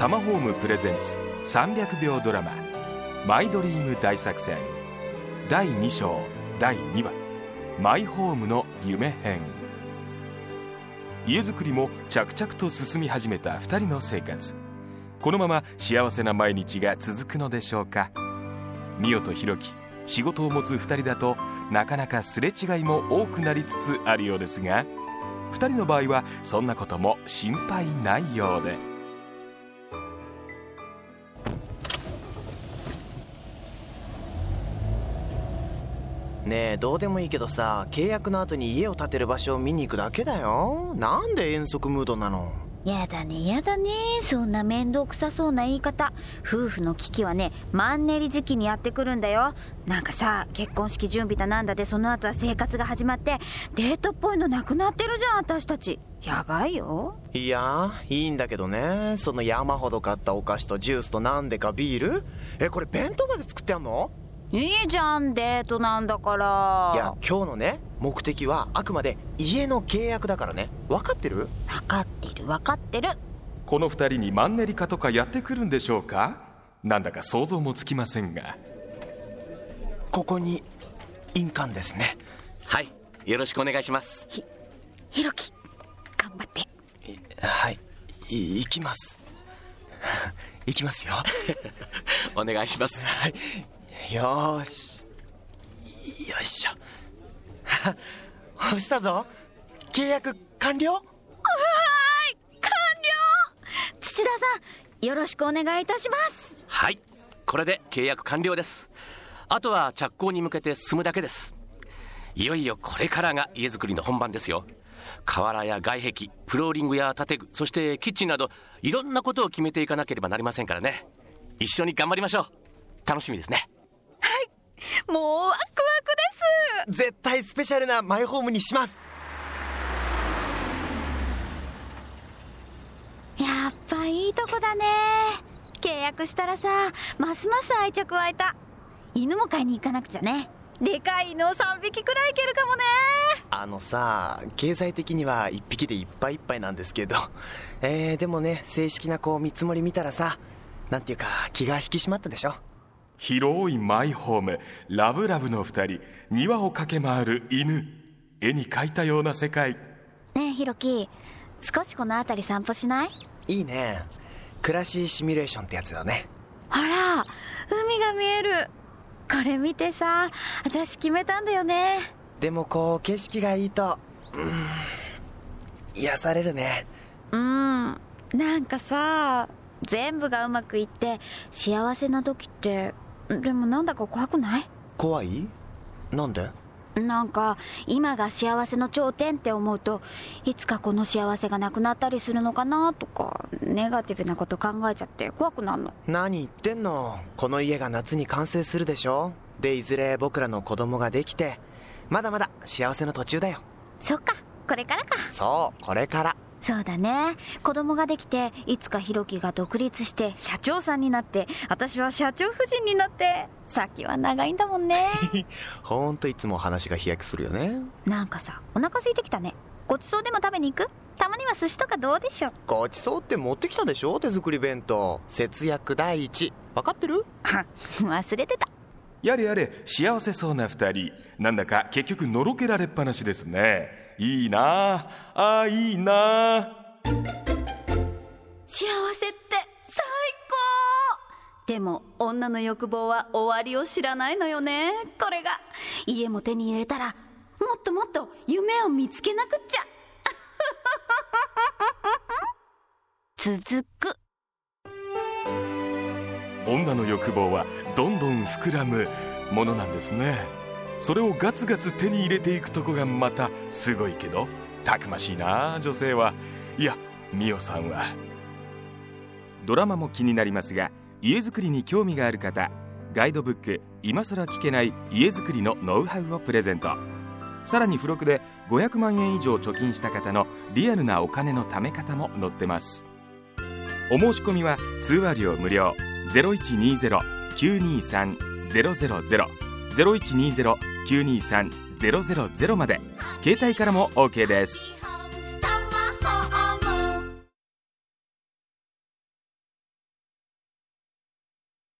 タマホームプレゼンツ300秒ドラマ「マイドリーム大作戦」第2章第2話「マイホームの夢編」家づくりも着々と進み始めた2人の生活。このまま幸せな毎日が続くのでしょうか。美代と弘樹仕事を持つ2人だとなかなかすれ違いも多くなりつつあるようですが2人の場合はそんなことも心配ないようで。ねえどうでもいいけどさ契約の後に家を建てる場所を見に行くだけだよ。なんで遠足ムードなの？やだねやだね。そんな面倒くさそうな言い方。夫婦の危機はねマンネリ時期にやってくるんだよ。なんかさ結婚式準備だなんだでその後は生活が始まってデートっぽいのなくなってるじゃん私たち。やばいよ。いやいいんだけどね。その山ほど買ったお菓子とジュースとなんでかビール？えこれ弁当まで作ってあんの？いいじゃんデートなんだから。いや今日のね目的はあくまで家の契約だからね。分かってる？分かってる分かってる。この2人にマンネリ化とかやってくるんでしょうか？なんだか想像もつきませんが。ここに印鑑ですね。はいよろしくお願いします。ひひろき頑張って。はいい行きます。行きますよ。お願いします。はいよーし。よいしょ。押したぞ。契約完了？はい完了。土田さんよろしくお願いいたします。はいこれで契約完了です。あとは着工に向けて進むだけです。いよいよこれからが家づくりの本番ですよ。瓦や外壁フローリングや建具そしてキッチンなどいろんなことを決めていかなければなりませんからね。一緒に頑張りましょう。楽しみですねもうワクワクです。絶対スペシャルなマイホームにします。やっぱいいとこだね。契約したらさますます愛着湧いた。犬も買いに行かなくちゃね。でかい犬を3匹くらいいけるかもね。あのさ経済的には1匹でいっぱいいっぱいなんですけど。えー、でもね正式なこう見積もり見たらさなんていうか気が引き締まったでしょ広いマイホームラブラブの2人庭を駆け回る犬。絵に描いたような世界。ねえひろき少しこの辺り散歩しない？いいね。暮らしシミュレーションってやつだね。あら海が見える。これ見てさ私決めたんだよね。でもこう景色がいいとうん癒されるね。うんなんかさ全部がうまくいって幸せな時ってでもなんだか怖くない？怖い？なんで？なんか今が幸せの頂点って思うといつかこの幸せがなくなったりするのかなとかネガティブなこと考えちゃって怖くなるの？何言ってんの？この家が夏に完成するでしょ？でいずれ僕らの子供ができてまだまだ幸せの途中だよ。そっかこれからか。そうこれからそうだね。子供ができていつかひろきが独立して社長さんになって私は社長夫人になって先は長いんだもんね。ほんといつも話が飛躍するよね。なんかさお腹空いてきたね。ごちそうでも食べに行く？たまには寿司とかどうでしょごちそうって持ってきたでしょ？手作り弁当。節約第一。分かってる？忘れてた。やれやれ幸せそうな2人。なんだか結局のろけられっぱなしですねいいな。ああいいな。幸せって最高。でも女の欲望は終わりを知らないのよね。これが。家も手に入れたらもっともっと夢を見つけなくっちゃ。続く。女の欲望はどんどん膨らむものなんですねそれをガツガツ手に入れていくとこがまたすごいけどたくましいな女性は。いや美桜さんは。ドラマも気になりますが家づくりに興味がある方ガイドブック「今更聞けない家づくりのノウハウ」をプレゼント。さらに付録で500万円以上貯金した方のリアルなお金の貯め方も載ってます。お申し込みは通話料無料。0120-923-000 0120-923-000まで。携帯からも OK です。